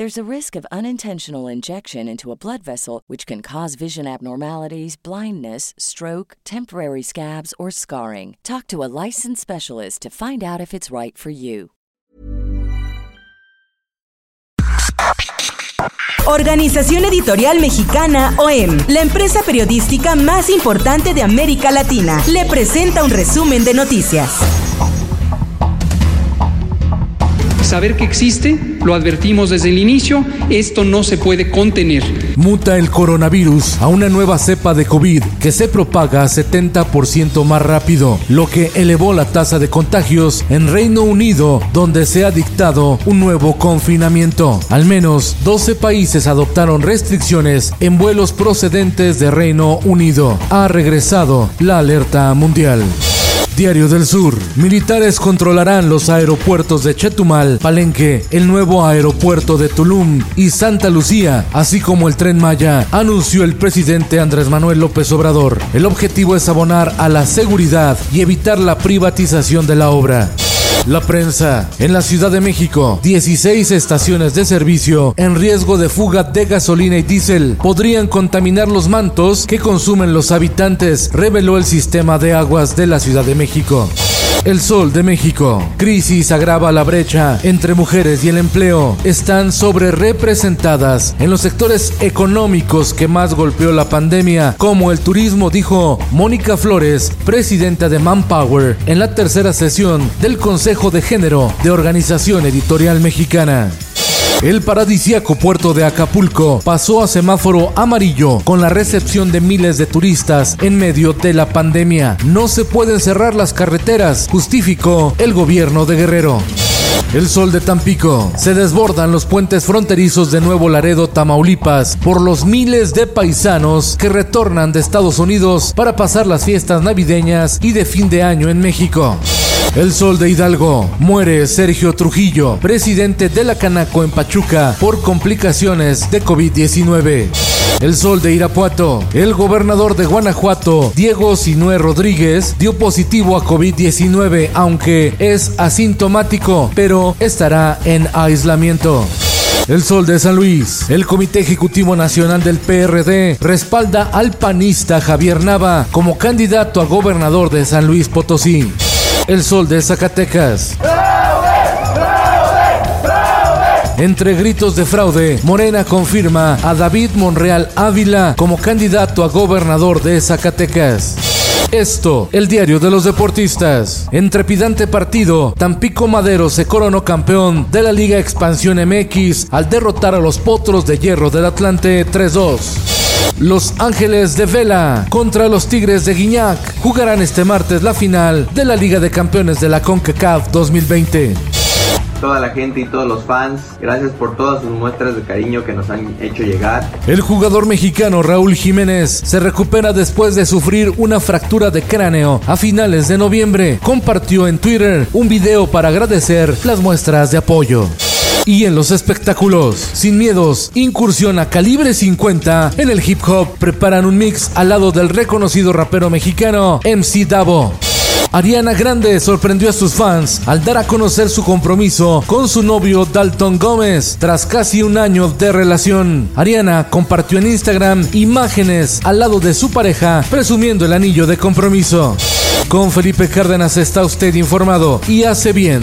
There's a risk of unintentional injection into a blood vessel, which can cause vision abnormalities, blindness, stroke, temporary scabs, or scarring. Talk to a licensed specialist to find out if it's right for you. Organización Editorial Mexicana OEM, la empresa periodística más importante de América Latina, le presenta un resumen de noticias. Saber que existe, lo advertimos desde el inicio, esto no se puede contener. Muta el coronavirus a una nueva cepa de COVID que se propaga 70% más rápido, lo que elevó la tasa de contagios en Reino Unido, donde se ha dictado un nuevo confinamiento. Al menos 12 países adoptaron restricciones en vuelos procedentes de Reino Unido. Ha regresado la alerta mundial. Diario del Sur. Militares controlarán los aeropuertos de Chetumal, Palenque, el nuevo aeropuerto de Tulum y Santa Lucía, así como el tren Maya, anunció el presidente Andrés Manuel López Obrador. El objetivo es abonar a la seguridad y evitar la privatización de la obra. La prensa. En la Ciudad de México, 16 estaciones de servicio en riesgo de fuga de gasolina y diésel podrían contaminar los mantos que consumen los habitantes, reveló el sistema de aguas de la Ciudad de México. El Sol de México. Crisis agrava la brecha entre mujeres y el empleo. Están sobre representadas en los sectores económicos que más golpeó la pandemia, como el turismo, dijo Mónica Flores, presidenta de Manpower, en la tercera sesión del Consejo de Género de Organización Editorial Mexicana. El paradisíaco puerto de Acapulco pasó a semáforo amarillo con la recepción de miles de turistas en medio de la pandemia. No se pueden cerrar las carreteras, justificó el gobierno de Guerrero. El sol de Tampico. Se desbordan los puentes fronterizos de Nuevo Laredo, Tamaulipas, por los miles de paisanos que retornan de Estados Unidos para pasar las fiestas navideñas y de fin de año en México. El sol de Hidalgo. Muere Sergio Trujillo, presidente de la Canaco en Pachuca, por complicaciones de COVID-19. El sol de Irapuato. El gobernador de Guanajuato, Diego Sinue Rodríguez, dio positivo a COVID-19, aunque es asintomático, pero estará en aislamiento. El Sol de San Luis. El Comité Ejecutivo Nacional del PRD respalda al panista Javier Nava como candidato a gobernador de San Luis Potosí. El Sol de Zacatecas. Entre gritos de fraude, Morena confirma a David Monreal Ávila como candidato a gobernador de Zacatecas. Esto, el diario de los deportistas. En trepidante partido, Tampico Madero se coronó campeón de la Liga Expansión MX al derrotar a los Potros de Hierro del Atlante 3-2. Los Ángeles de Vela contra los Tigres de Guiñac jugarán este martes la final de la Liga de Campeones de la CONCACAF 2020 toda la gente y todos los fans. Gracias por todas sus muestras de cariño que nos han hecho llegar. El jugador mexicano Raúl Jiménez se recupera después de sufrir una fractura de cráneo a finales de noviembre. Compartió en Twitter un video para agradecer las muestras de apoyo. Y en los espectáculos, sin miedos, incursión a calibre 50 en el hip hop, preparan un mix al lado del reconocido rapero mexicano MC Davo. Ariana Grande sorprendió a sus fans al dar a conocer su compromiso con su novio Dalton Gómez tras casi un año de relación. Ariana compartió en Instagram imágenes al lado de su pareja presumiendo el anillo de compromiso. Con Felipe Cárdenas está usted informado y hace bien.